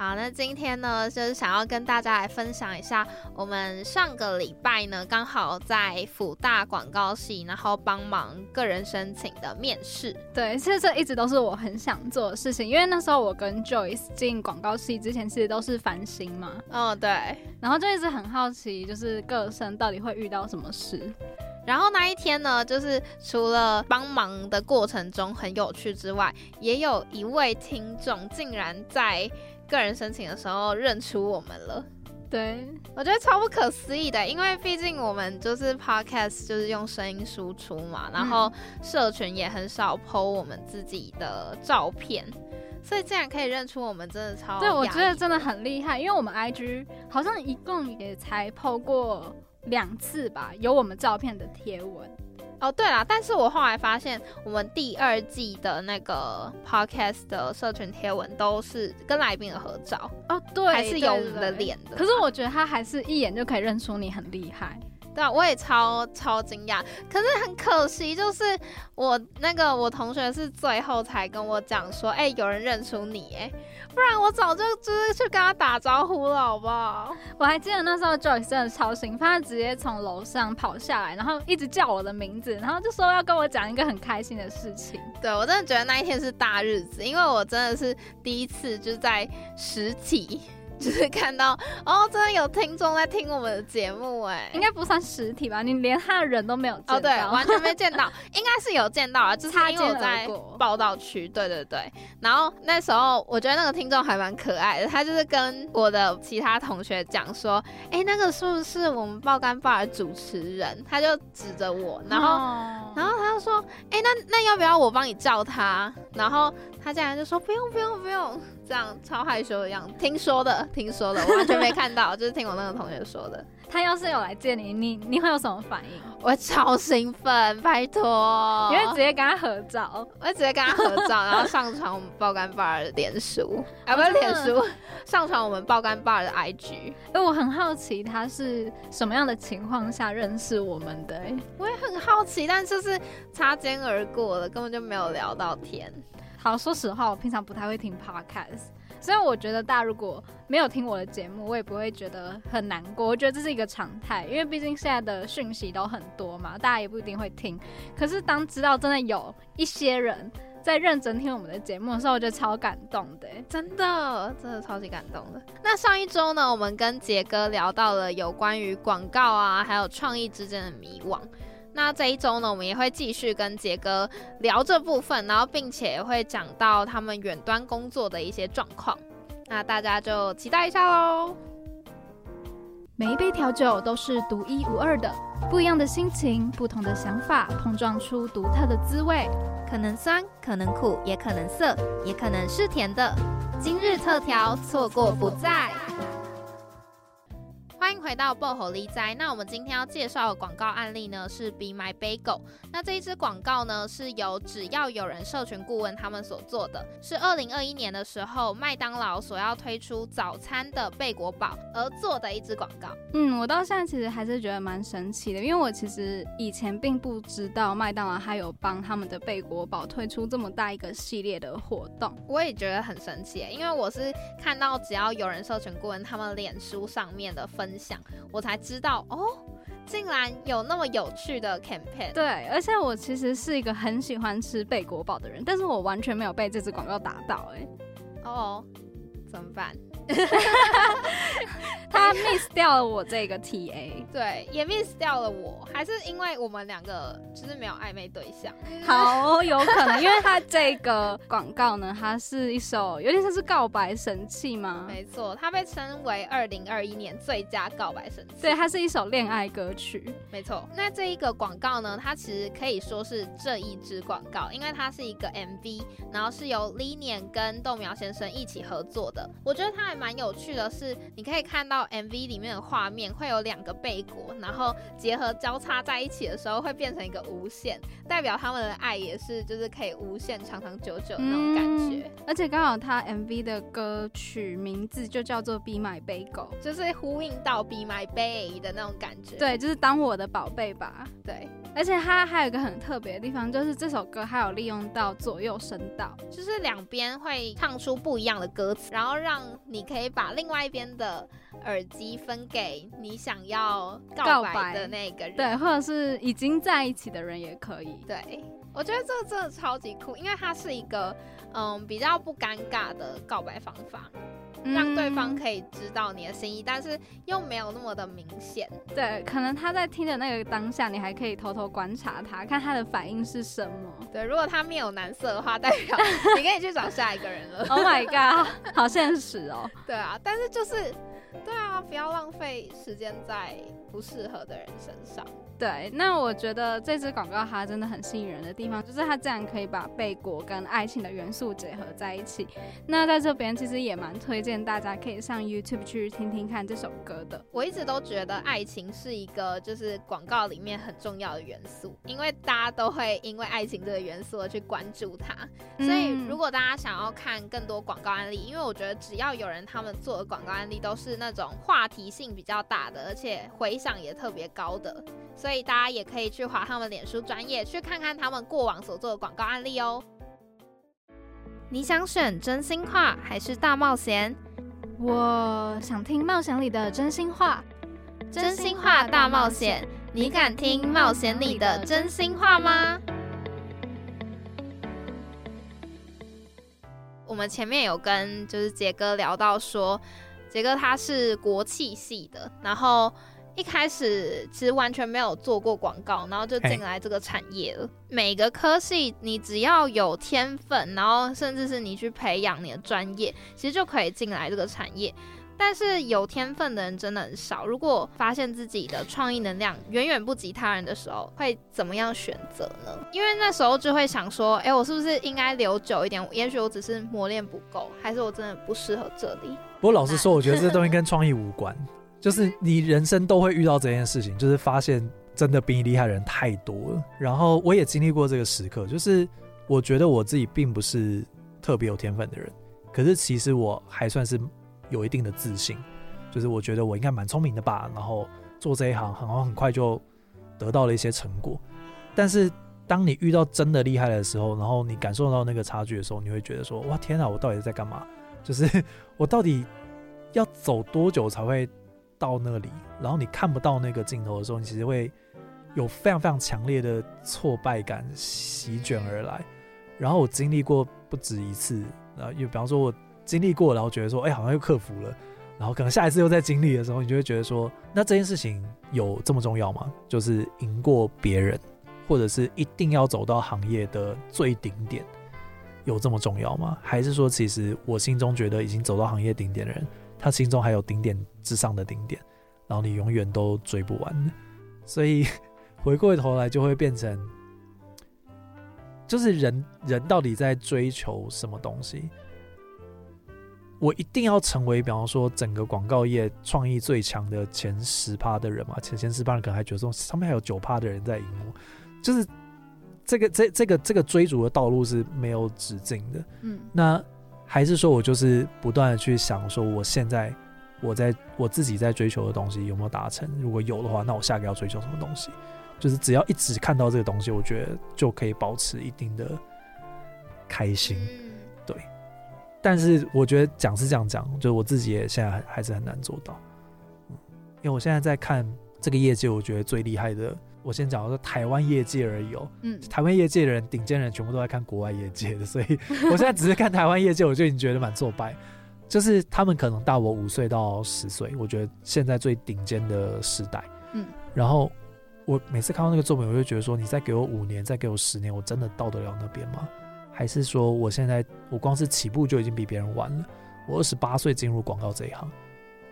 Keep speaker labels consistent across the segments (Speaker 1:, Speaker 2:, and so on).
Speaker 1: 好，那今天呢，就是想要跟大家来分享一下，我们上个礼拜呢，刚好在辅大广告系，然后帮忙个人申请的面试。
Speaker 2: 对，其实这一直都是我很想做的事情，因为那时候我跟 Joyce 进广告系之前，其实都是繁星嘛。
Speaker 1: 哦，对。
Speaker 2: 然后就一直很好奇，就是个生到底会遇到什么事。
Speaker 1: 然后那一天呢，就是除了帮忙的过程中很有趣之外，也有一位听众竟然在。个人申请的时候认出我们了，
Speaker 2: 对。
Speaker 1: 我觉得超不可思议的，因为毕竟我们就是 podcast，就是用声音输出嘛，然后社群也很少 PO 我们自己的照片，所以竟然可以认出我们，真的超
Speaker 2: 对，我觉得真的很厉害，因为我们 IG 好像一共也才 PO 过两次吧，有我们照片的贴文。
Speaker 1: 哦，对啦，但是我后来发现，我们第二季的那个 podcast 的社群贴文都是跟来宾的合照
Speaker 2: 哦，对，
Speaker 1: 还是有我们的脸的。
Speaker 2: 可是我觉得他还是一眼就可以认出你，很厉害。
Speaker 1: 对啊，我也超超惊讶，可是很可惜，就是我那个我同学是最后才跟我讲说，哎，有人认出你，哎，不然我早就就是去跟他打招呼了，好不好？
Speaker 2: 我还记得那时候 Joyce 真的超兴奋，他直接从楼上跑下来，然后一直叫我的名字，然后就说要跟我讲一个很开心的事情。
Speaker 1: 对我真的觉得那一天是大日子，因为我真的是第一次就是在实体。就是看到哦，真的有听众在听我们的节目哎，
Speaker 2: 应该不算实体吧？你连他的人都没有见到，
Speaker 1: 哦对，完全没见到，应该是有见到啊，就是因为我在报道区，对对对。然后那时候我觉得那个听众还蛮可爱的，他就是跟我的其他同学讲说，哎，那个是不是我们爆肝爸的主持人？他就指着我，然后然后他就说，哎，那那要不要我帮你叫他？然后他竟然就说不用不用不用。这样超害羞的样子，听说的，听说的，我完全没看到，就是听我那个同学说的。
Speaker 2: 他要是有来见你，你你会有什么反应？
Speaker 1: 我超兴奋，拜托，
Speaker 2: 你会直接跟他合照，
Speaker 1: 我会直接跟他合照，然后上传我们爆肝爸的脸书，啊不是脸书，上传我们爆肝爸的 IG。
Speaker 2: 哎，我很好奇他是什么样的情况下认识我们的？哎，
Speaker 1: 我也很好奇，但就是擦肩而过了，根本就没有聊到天。
Speaker 2: 好，说实话，我平常不太会听 podcast，所以我觉得大家如果没有听我的节目，我也不会觉得很难过。我觉得这是一个常态，因为毕竟现在的讯息都很多嘛，大家也不一定会听。可是当知道真的有一些人在认真听我们的节目的时候，我觉得超感动的，
Speaker 1: 真的，真的超级感动的。那上一周呢，我们跟杰哥聊到了有关于广告啊，还有创意之间的迷惘。那这一周呢，我们也会继续跟杰哥聊这部分，然后并且会讲到他们远端工作的一些状况，那大家就期待一下喽。
Speaker 2: 每一杯调酒都是独一无二的，不一样的心情，不同的想法，碰撞出独特的滋味，
Speaker 1: 可能酸，可能苦，也可能涩，也可能是甜的。今日特调，错过不再。欢迎回到爆火力哉。那我们今天要介绍的广告案例呢，是 Be My Bagel。那这一支广告呢，是由只要有人社群顾问他们所做的，是二零二一年的时候麦当劳所要推出早餐的贝果堡而做的一支广告。
Speaker 2: 嗯，我到现在其实还是觉得蛮神奇的，因为我其实以前并不知道麦当劳还有帮他们的贝果堡推出这么大一个系列的活动。
Speaker 1: 我也觉得很神奇，因为我是看到只要有人社群顾问他们脸书上面的分。想，我才知道哦，竟然有那么有趣的 campaign。
Speaker 2: 对，而且我其实是一个很喜欢吃贝果堡的人，但是我完全没有被这支广告打到，哎，
Speaker 1: 哦，怎么办？
Speaker 2: 他 他 miss 掉了我这个 TA，
Speaker 1: 对，也 miss 掉了我，还是因为我们两个就是没有暧昧对象。
Speaker 2: 好，有可能，因为他这个广告呢，它是一首有点像是告白神器吗？
Speaker 1: 没错，它被称为二零二一年最佳告白神器。
Speaker 2: 对，它是一首恋爱歌曲。
Speaker 1: 没错，那这一个广告呢，它其实可以说是这一支广告，因为它是一个 MV，然后是由 l i n i 跟豆苗先生一起合作的。我觉得它还蛮有趣的是，你可以看到 MV 里面的画面会有两个贝果，然后结合交叉在一起的时候会变成一个无限，代表他们的爱也是就是可以无限长长久久那种感觉。
Speaker 2: 而且刚好他 MV 的歌曲名字就叫做 Be My Bagel，
Speaker 1: 就是呼应到 Be My Baby 的那种感觉。
Speaker 2: 对，就是当我的宝贝吧。
Speaker 1: 对。
Speaker 2: 而且它还有一个很特别的地方，就是这首歌还有利用到左右声道，
Speaker 1: 就是两边会唱出不一样的歌词，然后让你可以把另外一边的耳机分给你想要告白的那个人，
Speaker 2: 对，或者是已经在一起的人也可以。
Speaker 1: 对，我觉得这个真的超级酷，因为它是一个嗯比较不尴尬的告白方法。让对方可以知道你的心意，但是又没有那么的明显。
Speaker 2: 对，可能他在听的那个当下，你还可以偷偷观察他，看他的反应是什么。
Speaker 1: 对，如果他面有难色的话，代表 你可以去找下一个人了。
Speaker 2: Oh my god，好现实哦。
Speaker 1: 对啊，但是就是，对啊，不要浪费时间在不适合的人身上。
Speaker 2: 对，那我觉得这支广告它真的很吸引人的地方，就是它竟然可以把贝果跟爱情的元素结合在一起。那在这边其实也蛮推荐大家可以上 YouTube 去听听看这首歌的。
Speaker 1: 我一直都觉得爱情是一个就是广告里面很重要的元素，因为大家都会因为爱情这个元素而去关注它。所以如果大家想要看更多广告案例，因为我觉得只要有人他们做的广告案例都是那种话题性比较大的，而且回响也特别高的，所以。所以大家也可以去划他们脸书专业，去看看他们过往所做的广告案例哦。你想选真心话还是大冒险？
Speaker 2: 我想听冒险里的真心话。
Speaker 1: 真心话大冒险，你敢听冒险里的真心话吗？我们前面有跟就是杰哥聊到说，杰哥他是国企系的，然后。一开始其实完全没有做过广告，然后就进来这个产业了。每个科系你只要有天分，然后甚至是你去培养你的专业，其实就可以进来这个产业。但是有天分的人真的很少。如果发现自己的创意能量远远不及他人的时候，会怎么样选择呢？因为那时候就会想说，哎，我是不是应该留久一点？也许我只是磨练不够，还是我真的不适合这里？
Speaker 3: 不过老实说，我觉得这东西跟创意无关。就是你人生都会遇到这件事情，就是发现真的比你厉害的人太多了。然后我也经历过这个时刻，就是我觉得我自己并不是特别有天分的人，可是其实我还算是有一定的自信，就是我觉得我应该蛮聪明的吧。然后做这一行，很好很快就得到了一些成果。但是当你遇到真的厉害的时候，然后你感受到那个差距的时候，你会觉得说：哇，天哪，我到底在干嘛？就是我到底要走多久才会？到那里，然后你看不到那个镜头的时候，你其实会有非常非常强烈的挫败感席卷而来。然后我经历过不止一次，啊，又比方说我经历过，然后觉得说，哎，好像又克服了。然后可能下一次又在经历的时候，你就会觉得说，那这件事情有这么重要吗？就是赢过别人，或者是一定要走到行业的最顶点，有这么重要吗？还是说，其实我心中觉得已经走到行业顶点的人？他心中还有顶点之上的顶点，然后你永远都追不完，所以回过头来就会变成，就是人人到底在追求什么东西？我一定要成为，比方说整个广告业创意最强的前十趴的人嘛？前前十趴人可能还觉得说上面还有九趴的人在赢我，就是这个这这个这个追逐的道路是没有止境的。嗯，那。还是说我就是不断的去想，说我现在我在我自己在追求的东西有没有达成？如果有的话，那我下个要追求什么东西？就是只要一直看到这个东西，我觉得就可以保持一定的开心。对。但是我觉得讲是这样讲，就是我自己也现在还还是很难做到。嗯，因为我现在在看这个业界，我觉得最厉害的。我先讲我说台湾业界而已哦，嗯，台湾业界的人顶尖人全部都在看国外业界的，所以 我现在只是看台湾业界，我就已经觉得蛮挫败。就是他们可能大我五岁到十岁，我觉得现在最顶尖的时代。嗯，然后我每次看到那个作品，我就觉得说，你再给我五年，再给我十年，我真的到得了那边吗？还是说，我现在我光是起步就已经比别人晚了？我二十八岁进入广告这一行，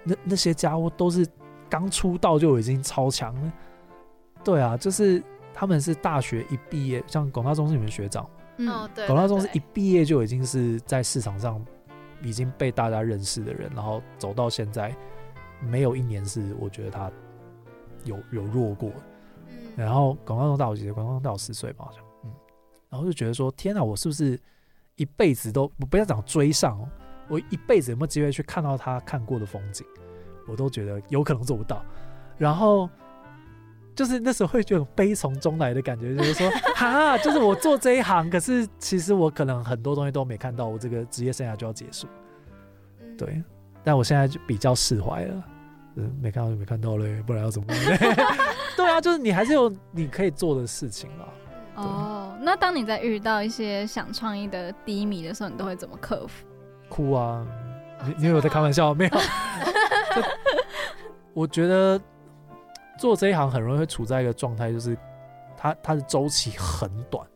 Speaker 3: 那那些家伙都是刚出道就已经超强了。对啊，就是他们是大学一毕业，像广大中是你们学长。
Speaker 1: 嗯，对，
Speaker 3: 广大中是一毕业就已经是在市场上已经被大家认识的人，然后走到现在，没有一年是我觉得他有有弱过。嗯，然后广大中大我几岁？广大中大我十岁吧，好像。嗯，然后就觉得说，天哪，我是不是一辈子都不要讲追上？我一辈子有没有机会去看到他看过的风景？我都觉得有可能做不到。然后。就是那时候会觉得悲从中来的感觉，就是说，哈，就是我做这一行，可是其实我可能很多东西都没看到，我这个职业生涯就要结束。对，但我现在就比较释怀了，嗯，没看到就没看到嘞，不然要怎么办？对啊，就是你还是有你可以做的事情了。
Speaker 2: 哦，那当你在遇到一些想创意的低迷的时候，你都会怎么克服？
Speaker 3: 哭啊！你你有在开玩笑没有？我觉得。做这一行很容易会处在一个状态，就是它它的周期很短，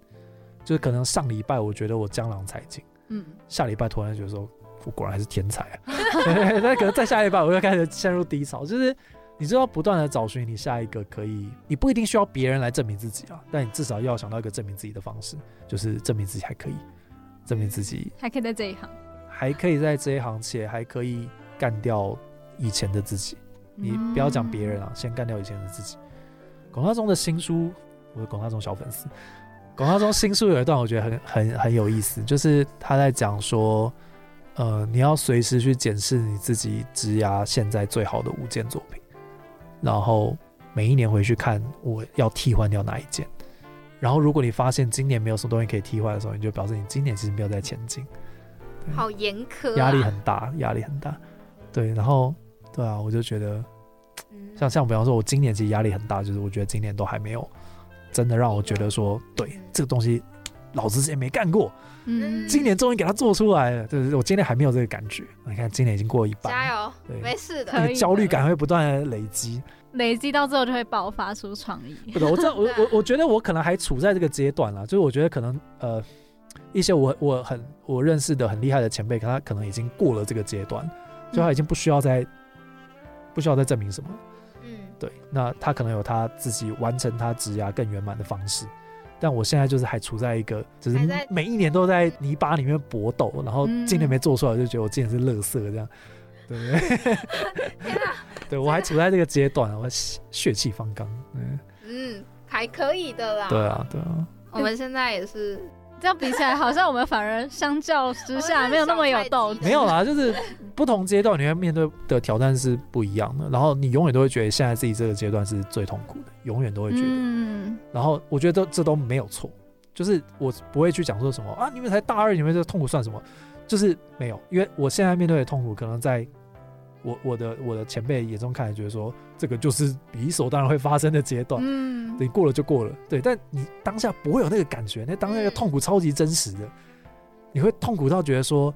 Speaker 3: 就是可能上礼拜我觉得我江郎才尽，嗯，下礼拜突然觉得说我果然还是天才啊，那可能再下礼拜我又开始陷入低潮，就是你知道不断的找寻你下一个可以，你不一定需要别人来证明自己啊，但你至少要想到一个证明自己的方式，就是证明自己还可以，证明自己
Speaker 2: 还可以在这一行，
Speaker 3: 还可以在这一行且还可以干掉以前的自己。你不要讲别人啊，先干掉以前的自己。广大中的新书，我是广大中小粉丝。广大中新书有一段我觉得很很很有意思，就是他在讲说，呃，你要随时去检视你自己职涯现在最好的五件作品，然后每一年回去看我要替换掉哪一件。然后如果你发现今年没有什么东西可以替换的时候，你就表示你今年其实没有在前进。
Speaker 1: 好严苛，
Speaker 3: 压力很大，压力很大。对，然后。对啊，我就觉得，像像比方说，我今年其实压力很大，就是我觉得今年都还没有真的让我觉得说，对这个东西，老子之前没干过，嗯，今年终于给他做出来了，就是我今年还没有这个感觉。你看，今年已经过一半，
Speaker 1: 加油，对，没事的，那
Speaker 3: 个焦虑感会不断的累积，
Speaker 2: 累积到最后就会爆发出创意。
Speaker 3: 不的，我这我 我我觉得我可能还处在这个阶段了，就是我觉得可能呃，一些我我很我认识的很厉害的前辈，可他可能已经过了这个阶段，就他已经不需要再。不需要再证明什么，嗯，对，那他可能有他自己完成他职涯更圆满的方式，但我现在就是还处在一个，只是每一年都在泥巴里面搏斗，然后今年没做出来，就觉得我今年是乐色这样，对不对？对我还处在这个阶段，我血气方刚，
Speaker 1: 嗯嗯，还可以的啦，
Speaker 3: 对啊对啊，
Speaker 1: 我们现在也是。
Speaker 2: 这样比起来，好像我们反而相较之下没有那么有斗志。
Speaker 3: 没有啦，就是不同阶段你会面对的挑战是不一样的。然后你永远都会觉得现在自己这个阶段是最痛苦的，永远都会觉得。嗯。然后我觉得这都没有错，就是我不会去讲说什么啊，你们才大二，你们这痛苦算什么？就是没有，因为我现在面对的痛苦可能在。我我的我的前辈眼中看来，觉得说这个就是理所当然会发生的阶段，嗯，你过了就过了，对。但你当下不会有那个感觉，那当那个痛苦超级真实的，你会痛苦到觉得说，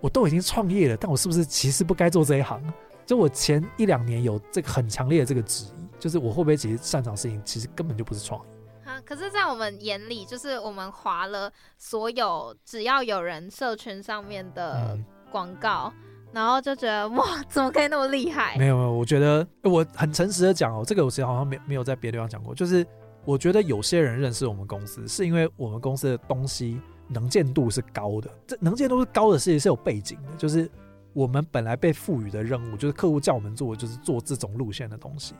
Speaker 3: 我都已经创业了，但我是不是其实不该做这一行？就我前一两年有这个很强烈的这个质疑，就是我会不会其实擅长事情，其实根本就不是创意
Speaker 1: 啊。可是，在我们眼里，就是我们划了所有只要有人社群上面的广告。然后就觉得哇，怎么可以那么厉害？
Speaker 3: 没有没有，我觉得我很诚实的讲哦，这个我其实好像没没有在别的地方讲过。就是我觉得有些人认识我们公司，是因为我们公司的东西能见度是高的。这能见度是高的事情是有背景的，就是我们本来被赋予的任务，就是客户叫我们做，就是做这种路线的东西。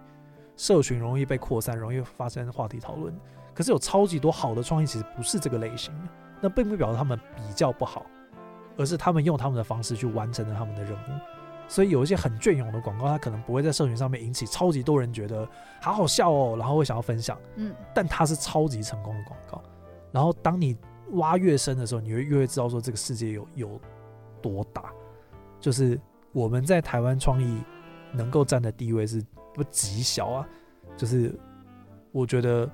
Speaker 3: 社群容易被扩散，容易发生话题讨论。可是有超级多好的创意，其实不是这个类型的，那并不表示他们比较不好。而是他们用他们的方式去完成了他们的任务，所以有一些很隽永的广告，它可能不会在社群上面引起超级多人觉得好好笑哦，然后会想要分享，嗯，但它是超级成功的广告。然后当你挖越深的时候，你会越会知道说这个世界有有多大，就是我们在台湾创意能够占的地位是不极小啊，就是我觉得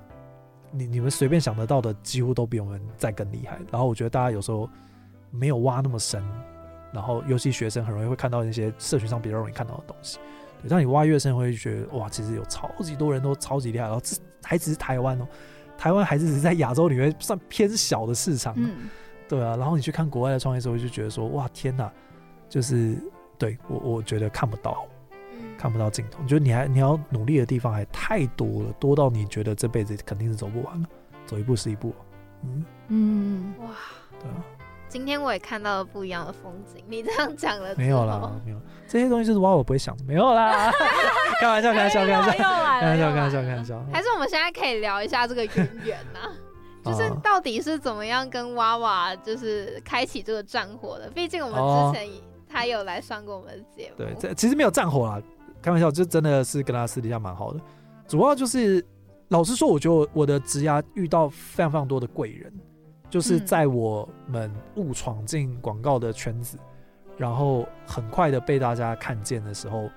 Speaker 3: 你你们随便想得到的几乎都比我们再更厉害。然后我觉得大家有时候。没有挖那么深，然然后尤其学生很容易会看到那些社群上比较容易看到的东西。对，当你挖越深，会觉得哇，其实有超级多人都超级厉害，然后这还只是台湾哦，台湾还是只是在亚洲里面算偏小的市场。嗯，对啊，然后你去看国外的创业时候，就觉得说哇，天哪，就是对我我觉得看不到。看不到尽头，你觉得你还你要努力的地方还太多了，多到你觉得这辈子肯定是走不完了，走一步是一步。
Speaker 1: 嗯嗯，哇，对啊，今天我也看到了不一样的风景。你这样讲了，
Speaker 3: 没有啦，没有，这些东西就是挖我不会想的，没有啦，开玩笑，开玩笑，开玩笑，开玩笑，开玩笑，开玩笑。
Speaker 1: 还是我们现在可以聊一下这个渊源呢？就是到底是怎么样跟娃娃就是开启这个战火的？毕竟我们之前他有来上过我们的节目，
Speaker 3: 对，这其实没有战火啦。开玩笑，就真的是跟他私底下蛮好的。主要就是，老实说，我觉得我的职涯遇到非常非常多的贵人，就是在我们误闯进广告的圈子，然后很快的被大家看见的时候，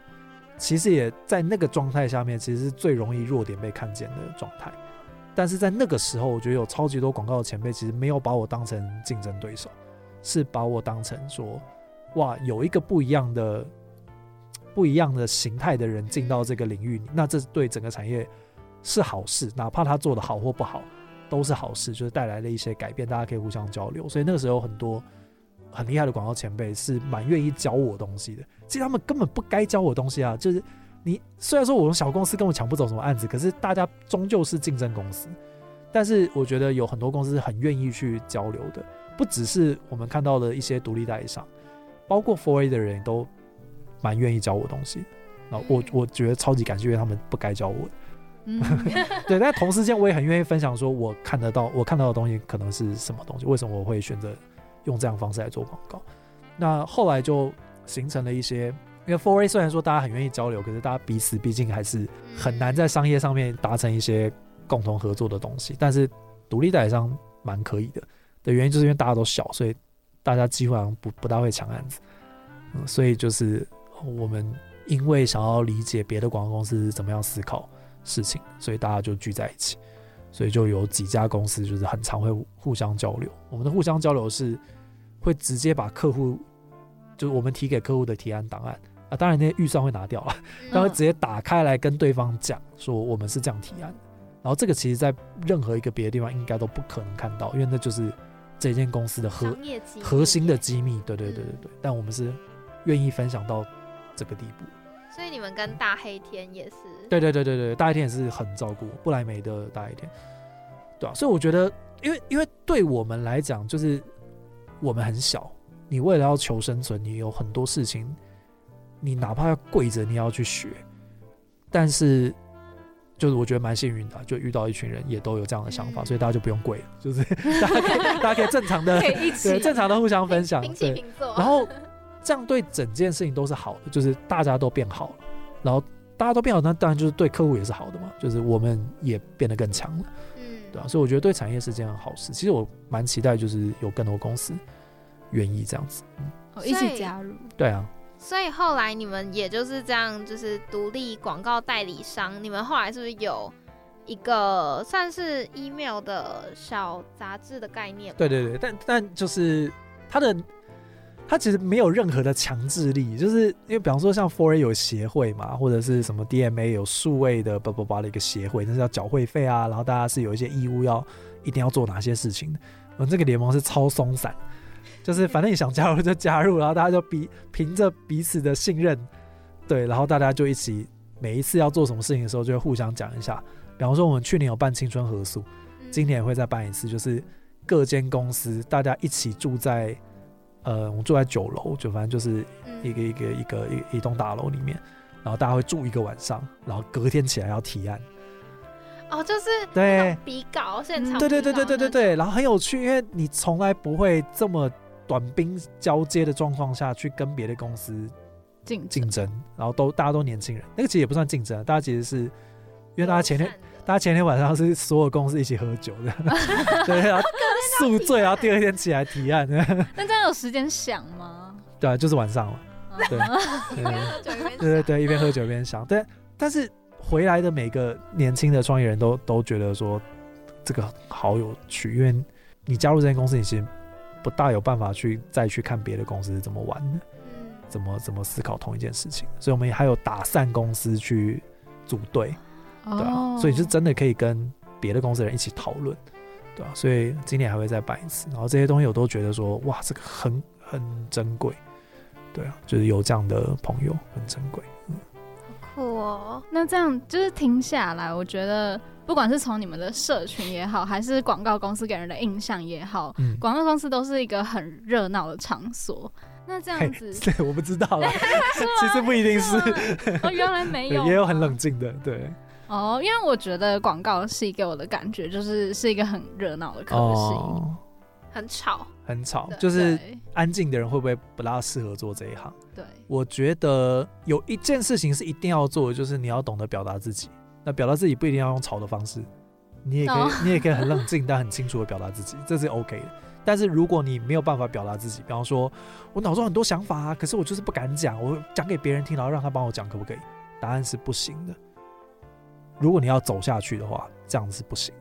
Speaker 3: 其实也在那个状态下面，其实是最容易弱点被看见的状态。但是在那个时候，我觉得有超级多广告的前辈，其实没有把我当成竞争对手，是把我当成说，哇，有一个不一样的。不一样的形态的人进到这个领域，那这对整个产业是好事，哪怕他做的好或不好，都是好事，就是带来了一些改变，大家可以互相交流。所以那个时候很多很厉害的广告前辈是蛮愿意教我东西的。其实他们根本不该教我东西啊，就是你虽然说我们小公司根本抢不走什么案子，可是大家终究是竞争公司。但是我觉得有很多公司很愿意去交流的，不只是我们看到的一些独立代理商，包括 Four A 的人都。蛮愿意教我东西，然后我我觉得超级感谢，因为他们不该教我。嗯，对。但同时间，我也很愿意分享，说我看得到，我看到的东西可能是什么东西，为什么我会选择用这样方式来做广告。那后来就形成了一些，因为 Four A 虽然说大家很愿意交流，可是大家彼此毕竟还是很难在商业上面达成一些共同合作的东西。但是独立代理商蛮可以的，的原因就是因为大家都小，所以大家基本上不不大会抢案子。嗯，所以就是。我们因为想要理解别的广告公司是怎么样思考事情，所以大家就聚在一起，所以就有几家公司就是很常会互相交流。我们的互相交流是会直接把客户，就是我们提给客户的提案档案啊，当然那些预算会拿掉了，但会直接打开来跟对方讲说我们是这样提案。然后这个其实在任何一个别的地方应该都不可能看到，因为那就是这间公司的核核心的机密。对对对对对，但我们是愿意分享到。这个地步，
Speaker 1: 所以你们跟大黑天也是，
Speaker 3: 对对对对对，大黑天也是很照顾布莱梅的大黑天，对啊，所以我觉得，因为因为对我们来讲，就是我们很小，你为了要求生存，你有很多事情，你哪怕要跪着，你要去学，但是就是我觉得蛮幸运的，就遇到一群人也都有这样的想法，所以大家就不用跪了，就是 大家可以大家可以正常的对正常的互相分享，
Speaker 1: 对，
Speaker 3: 然后。这样对整件事情都是好的，就是大家都变好了，然后大家都变好，那当然就是对客户也是好的嘛，就是我们也变得更强了，嗯，对啊，所以我觉得对产业是件好事。其实我蛮期待，就是有更多公司愿意这样子，
Speaker 2: 嗯，一起加入。
Speaker 3: 对啊，
Speaker 1: 所以后来你们也就是这样，就是独立广告代理商，你们后来是不是有一个算是 email 的小杂志的概念？
Speaker 3: 对对对，但但就是它的。它其实没有任何的强制力，就是因为比方说像 Four A 有协会嘛，或者是什么 DMA 有数位的叭叭叭的一个协会，那是要缴会费啊，然后大家是有一些义务要一定要做哪些事情的。我们这个联盟是超松散，就是反正你想加入就加入，然后大家就比凭着彼此的信任，对，然后大家就一起每一次要做什么事情的时候就会互相讲一下。比方说我们去年有办青春合宿，今年也会再办一次，就是各间公司大家一起住在。呃，我们住在九楼，就反正就是一个一个一个一一栋大楼里面，然后大家会住一个晚上，然后隔天起来要提案。
Speaker 1: 哦，就是
Speaker 3: 对
Speaker 1: 比稿现场，
Speaker 3: 对对对对对对对，然后很有趣，因为你从来不会这么短兵交接的状况下去跟别的公司
Speaker 2: 竞
Speaker 3: 竞争，然后都大家都年轻人，那个其实也不算竞争，大家其实是因为大家前天。大家前天晚上是所有公司一起喝酒的，对，然后宿醉，然后第二天起来提案。
Speaker 2: 那这样有时间想吗？
Speaker 3: 对，就是晚上了。对，对对对，一边喝酒一边想。对，但是回来的每个年轻的创业人都都觉得说这个好有趣，因为你加入这间公司，你其实不大有办法去再去看别的公司是怎么玩的，怎么怎么思考同一件事情，所以我们还有打散公司去组队，对啊，所以是真的可以跟别的公司的人一起讨论，对啊？所以今年还会再办一次，然后这些东西我都觉得说，哇，这个很很珍贵，对啊，就是有这样的朋友很珍贵，嗯，
Speaker 1: 酷哦。
Speaker 2: 那这样就是听下来，我觉得。不管是从你们的社群也好，还是广告公司给人的印象也好，广告公司都是一个很热闹的场所。那这样子，
Speaker 3: 对，我不知道了。其实不一定是。
Speaker 2: 哦，原来没有，
Speaker 3: 也有很冷静的，对。
Speaker 2: 哦，因为我觉得广告系给我的感觉就是是一个很热闹的科系，
Speaker 1: 很吵，
Speaker 3: 很吵，就是安静的人会不会不大适合做这一行？
Speaker 2: 对，
Speaker 3: 我觉得有一件事情是一定要做的，就是你要懂得表达自己。那表达自己不一定要用吵的方式，你也可以，你也可以很冷静但很清楚的表达自己，这是 OK 的。但是如果你没有办法表达自己，比方说我脑中很多想法啊，可是我就是不敢讲，我讲给别人听，然后让他帮我讲，可不可以？答案是不行的。如果你要走下去的话，这样是不行。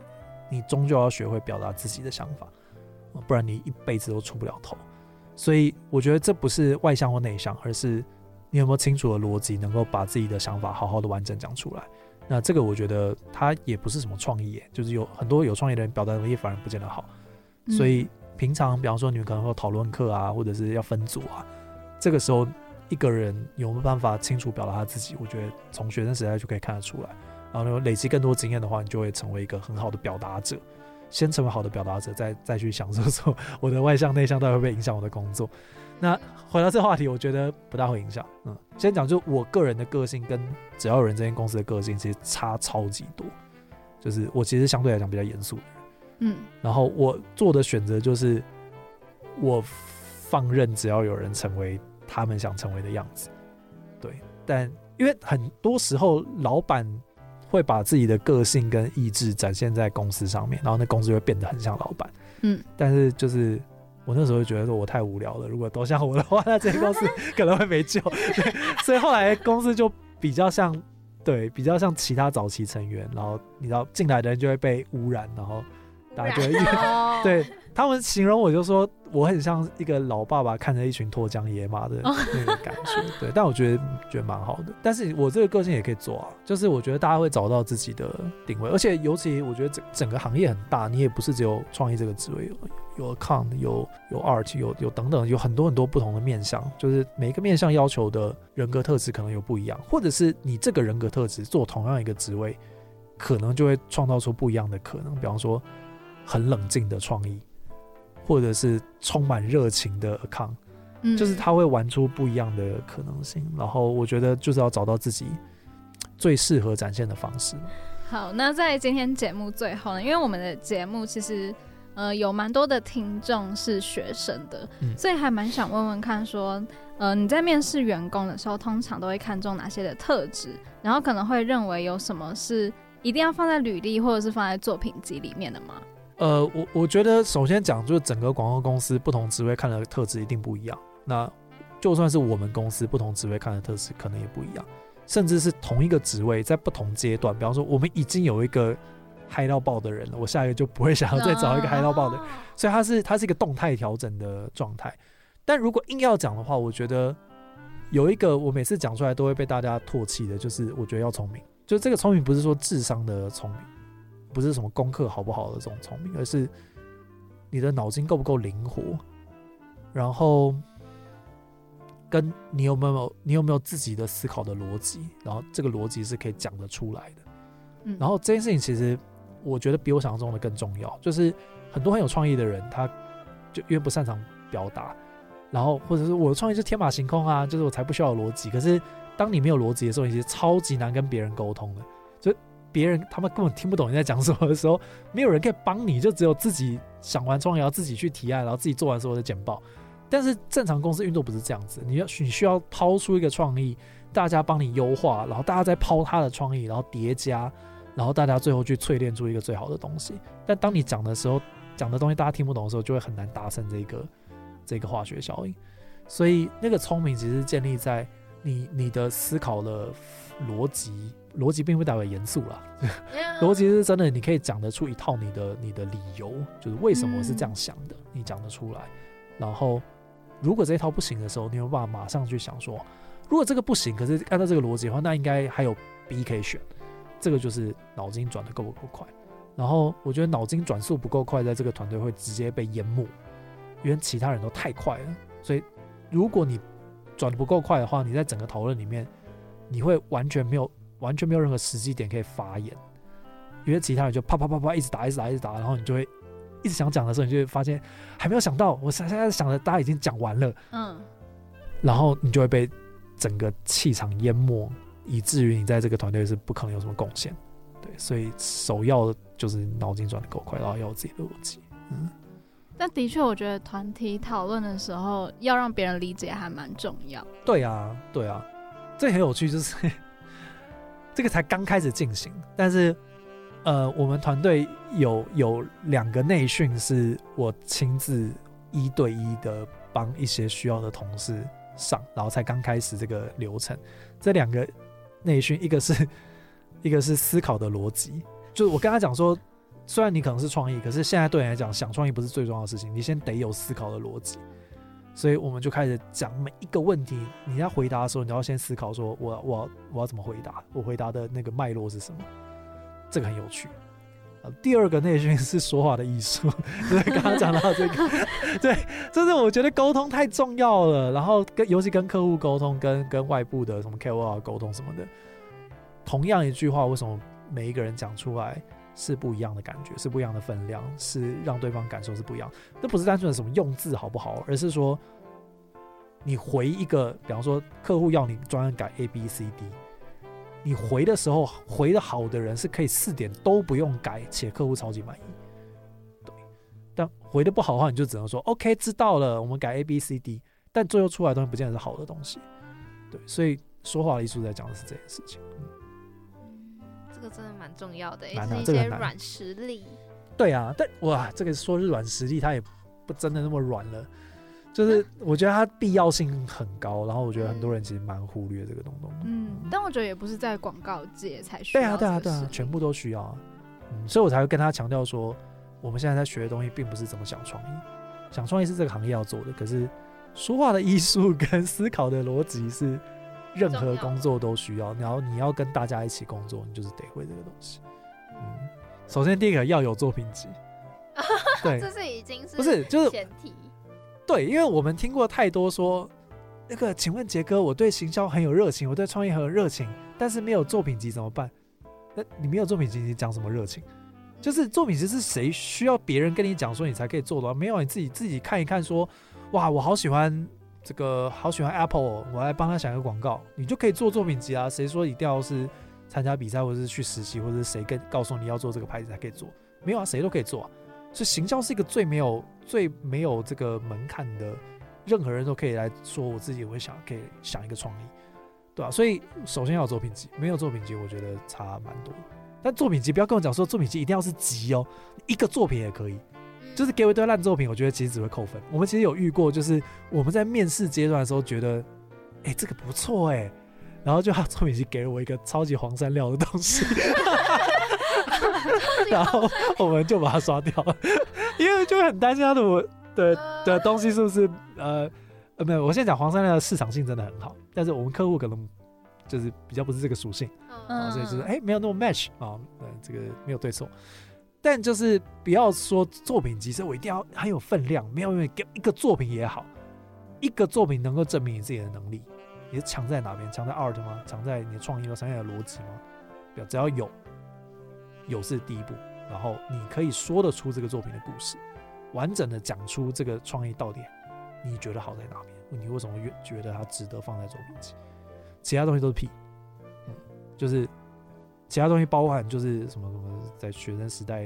Speaker 3: 你终究要学会表达自己的想法，不然你一辈子都出不了头。所以我觉得这不是外向或内向，而是你有没有清楚的逻辑，能够把自己的想法好好的完整讲出来。那这个我觉得它也不是什么创意，就是有很多有创意的人表达能力反而不见得好，所以平常比方说你们可能会讨论课啊，或者是要分组啊，这个时候一个人有没有办法清楚表达他自己，我觉得从学生时代就可以看得出来，然后呢累积更多经验的话，你就会成为一个很好的表达者，先成为好的表达者，再再去享受说我的外向内向到底会不会影响我的工作。那回到这个话题，我觉得不大会影响。嗯，先讲就我个人的个性跟只要有人这间公司的个性其实差超级多。就是我其实相对来讲比较严肃的人，嗯，然后我做的选择就是我放任只要有人成为他们想成为的样子。对，但因为很多时候老板会把自己的个性跟意志展现在公司上面，然后那公司会变得很像老板。嗯，但是就是。我那时候就觉得说我太无聊了，如果都像我的话，那这些公司 可能会没救。对，所以后来公司就比较像，对，比较像其他早期成员，然后你知道进来的人就会被污染，然后大家就会 对他们形容我就说我很像一个老爸爸看着一群脱缰野马的那个感觉。对，但我觉得觉得蛮好的。但是我这个个性也可以做啊，就是我觉得大家会找到自己的定位，而且尤其我觉得整整个行业很大，你也不是只有创意这个职位。有 account，有有 art，有有等等，有很多很多不同的面向，就是每一个面向要求的人格特质可能有不一样，或者是你这个人格特质做同样一个职位，可能就会创造出不一样的可能。比方说，很冷静的创意，或者是充满热情的 account，嗯就是他会玩出不一样的可能性。然后我觉得就是要找到自己最适合展现的方式。
Speaker 2: 好，那在今天节目最后呢，因为我们的节目其实。呃，有蛮多的听众是学生的，所以还蛮想问问看，说，呃，你在面试员工的时候，通常都会看重哪些的特质？然后可能会认为有什么是一定要放在履历或者是放在作品集里面的吗？
Speaker 3: 呃，我我觉得首先讲就是整个广告公司不同职位看的特质一定不一样。那就算是我们公司不同职位看的特质可能也不一样，甚至是同一个职位在不同阶段，比方说我们已经有一个。嗨到爆的人了，我下一个就不会想要再找一个嗨到爆的，所以它是它是一个动态调整的状态。但如果硬要讲的话，我觉得有一个我每次讲出来都会被大家唾弃的，就是我觉得要聪明。就这个聪明不是说智商的聪明，不是什么功课好不好的这种聪明，而是你的脑筋够不够灵活，然后跟你有没有你有没有自己的思考的逻辑，然后这个逻辑是可以讲得出来的。嗯然后这件事情其实。我觉得比我想象中的更重要，就是很多很有创意的人，他就因为不擅长表达，然后或者是我的创意是天马行空啊，就是我才不需要逻辑。可是当你没有逻辑的时候，其实超级难跟别人沟通的，就别人他们根本听不懂你在讲什么的时候，没有人可以帮你，就只有自己想完创意，要自己去提案，然后自己做完所有的简报。但是正常公司运作不是这样子，你要你需要抛出一个创意，大家帮你优化，然后大家再抛他的创意，然后叠加。然后大家最后去淬炼出一个最好的东西，但当你讲的时候，讲的东西大家听不懂的时候，就会很难达成这个这个化学效应。所以那个聪明其实建立在你你的思考的逻辑，逻辑并不代表严肃啦，逻辑是真的，你可以讲得出一套你的你的理由，就是为什么是这样想的，你讲得出来，然后如果这一套不行的时候，你有办法马上去想说，如果这个不行，可是按照这个逻辑的话，那应该还有 B 可以选。这个就是脑筋转的够不够快。然后我觉得脑筋转速不够快，在这个团队会直接被淹没，因为其他人都太快了。所以如果你转的不够快的话，你在整个讨论里面，你会完全没有完全没有任何时机点可以发言，因为其他人就啪啪啪啪一直打一直打一直打，然后你就会一直想讲的时候，你就会发现还没有想到，我现在想的大家已经讲完了，嗯，然后你就会被整个气场淹没，以至于你在这个团队是不可能有什么贡献。对，所以首要就是脑筋转的够快，然后要有自己的逻辑。嗯，
Speaker 2: 但的确，我觉得团体讨论的时候，要让别人理解还蛮重要。
Speaker 3: 对啊，对啊，这很有趣，就是这个才刚开始进行，但是呃，我们团队有有两个内训是我亲自一对一的帮一些需要的同事上，然后才刚开始这个流程。这两个内训，一个是。一个是思考的逻辑，就是我跟他讲说，虽然你可能是创意，可是现在对你来讲，想创意不是最重要的事情，你先得有思考的逻辑。所以我们就开始讲每一个问题，你在回答的时候，你要先思考说，我我我要怎么回答，我回答的那个脉络是什么，这个很有趣。呃第二个内训是说话的艺术，对，刚刚讲到这个，对，就是我觉得沟通太重要了，然后跟尤其跟客户沟通，跟跟外部的什么 KOL 沟通什么的。同样一句话，为什么每一个人讲出来是不一样的感觉，是不一样的分量，是让对方感受是不一样？这不是单纯的什么用字好不好，而是说你回一个，比方说客户要你专门改 A B C D，你回的时候回的好的人是可以四点都不用改，且客户超级满意。对，但回的不好的话，你就只能说 OK 知道了，我们改 A B C D，但最后出来的东西不见得是好的东西。对，所以说话的艺术在讲的是这件事情。
Speaker 1: 这个真的蛮重要的，也是一些软实力。
Speaker 3: 对啊，但哇，这个说是软实力，它也不真的那么软了。就是我觉得它必要性很高，然后我觉得很多人其实蛮忽略这个东东。
Speaker 2: 嗯，但我觉得也不是在广告界才需要。
Speaker 3: 对啊，对啊，对啊，全部都需要啊。嗯，所以我才会跟他强调说，我们现在在学的东西，并不是怎么想创意，想创意是这个行业要做的，可是说话的艺术跟思考的逻辑是。任何工作都需要，然后你要跟大家一起工作，你就是得会这个东西。嗯，首先第一个要有作品集，
Speaker 1: 对，这是已经是
Speaker 3: 不是就是
Speaker 1: 前提？
Speaker 3: 对，因为我们听过太多说那个，请问杰哥，我对行销很有热情，我对创业很有热情，但是没有作品集怎么办？那你没有作品集，你讲什么热情？就是作品集是谁需要别人跟你讲说你才可以做的？没有，你自己自己看一看，说哇，我好喜欢。这个好喜欢 Apple，我来帮他想一个广告，你就可以做作品集啊。谁说一定要是参加比赛，或者是去实习，或者是谁跟告诉你要做这个牌子才可以做？没有啊，谁都可以做。所以行销是一个最没有、最没有这个门槛的，任何人都可以来说我自己会想，可以想一个创意，对吧？所以首先要有作品集，没有作品集，我觉得差蛮多。但作品集不要跟我讲说作品集一定要是集哦，一个作品也可以。就是给我一堆烂作品，我觉得其实只会扣分。我们其实有遇过，就是我们在面试阶段的时候觉得，哎，这个不错哎，然后就他作品集给了我一个超级黄山料的东西，然后我们就把它刷掉了，因为就很担心他的我的的东西是不是呃呃没有。我现在讲黄山料的市场性真的很好，但是我们客户可能就是比较不是这个属性，所以就是哎没有那么 match 啊，呃这个没有对错。但就是不要说作品集，是我一定要很有分量，没有因为给一个作品也好，一个作品能够证明你自己的能力，你是强在哪边？强在 art 吗？强在你的创意吗？强在逻辑吗？不要，只要有，有是第一步，然后你可以说得出这个作品的故事，完整的讲出这个创意到底你觉得好在哪边？你为什么越觉得它值得放在作品集？其他东西都是屁，嗯，就是。其他东西包含就是什么什么，在学生时代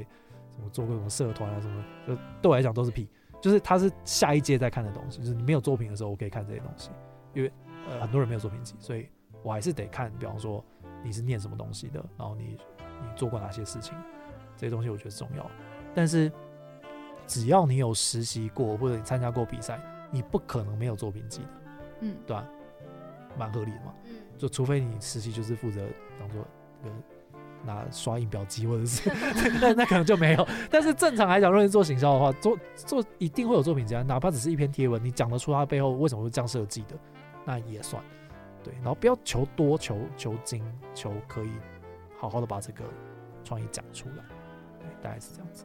Speaker 3: 什么做过什么社团啊什么，就对我来讲都是屁。就是他是下一届在看的东西，就是你没有作品的时候，我可以看这些东西，因为呃很多人没有作品集，所以我还是得看。比方说你是念什么东西的，然后你你做过哪些事情，这些东西我觉得重要。但是只要你有实习过或者你参加过比赛，你不可能没有作品集的，嗯，对吧？蛮合理的嘛，嗯，就除非你实习就是负责，当做说。拿刷印表机或者是 那那可能就没有。但是正常来讲，如果做行销的话，做做一定会有作品集，哪怕只是一篇贴文，你讲得出它背后为什么会这样设计的，那也算。对，然后不要求多，求求精，求可以好好的把这个创意讲出来，对，大概是这样子。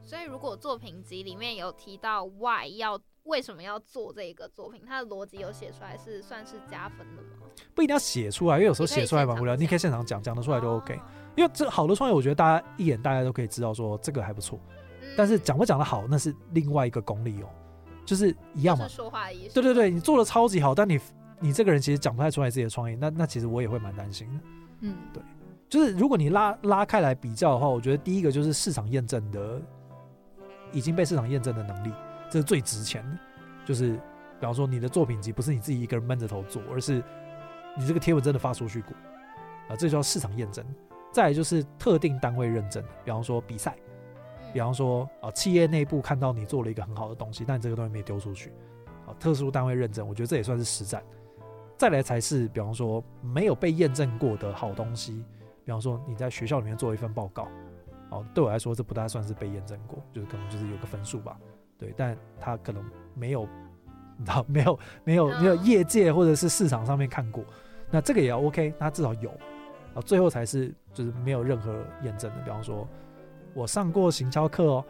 Speaker 1: 所以如果作品集里面有提到 why 要为什么要做这个作品，它的逻辑有写出来，是算是加分的吗？
Speaker 3: 不一定要写出来，因为有时候写出来蛮无聊，你可以现场讲，讲得出来就 OK。因为这好的创业，我觉得大家一眼大家都可以知道说这个还不错，但是讲不讲得好，那是另外一个功力哦，就是一样嘛，
Speaker 1: 说话艺术。
Speaker 3: 对对对，你做的超级好，但你你这个人其实讲不太出来自己的创意，那那其实我也会蛮担心的。嗯，对，就是如果你拉拉开来比较的话，我觉得第一个就是市场验证的。已经被市场验证的能力，这是最值钱的。就是，比方说你的作品集不是你自己一个人闷着头做，而是你这个贴文真的发出去过啊，这叫市场验证。再来就是特定单位认证，比方说比赛，比方说啊企业内部看到你做了一个很好的东西，但你这个东西没丢出去，啊特殊单位认证，我觉得这也算是实战。再来才是，比方说没有被验证过的好东西，比方说你在学校里面做一份报告。哦，对我来说这不大算是被验证过，就是可能就是有个分数吧，对，但他可能没有，你知道没有没有没有业界或者是市场上面看过，那这个也要 OK，那至少有，啊，最后才是就是没有任何验证的，比方说我上过行销课哦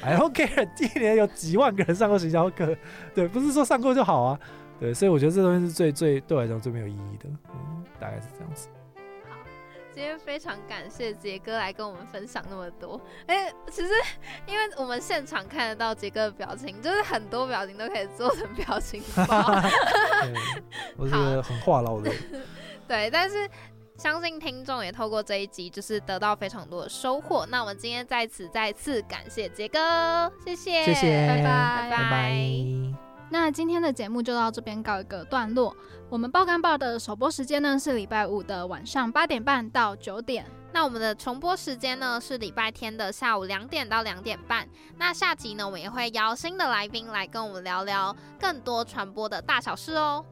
Speaker 3: ，I don't care，一年有几万个人上过行销课，对，不是说上过就好啊，对，所以我觉得这东西是最最对我来讲最没有意义的，嗯，大概是这样子。
Speaker 1: 今天非常感谢杰哥来跟我们分享那么多。哎，其实因为我们现场看得到杰哥的表情，就是很多表情都可以做成表情包。
Speaker 3: 我是很话唠的。
Speaker 1: 对，但是相信听众也透过这一集，就是得到非常多的收获。那我们今天在此再次感谢杰哥，谢谢，
Speaker 3: 谢谢，
Speaker 1: 拜
Speaker 3: 拜，
Speaker 1: 拜拜。
Speaker 2: 那今天的节目就到这边告一个段落。我们爆肝报的首播时间呢是礼拜五的晚上八点半到九点，
Speaker 1: 那我们的重播时间呢是礼拜天的下午两点到两点半。那下集呢我们也会邀新的来宾来跟我们聊聊更多传播的大小事哦。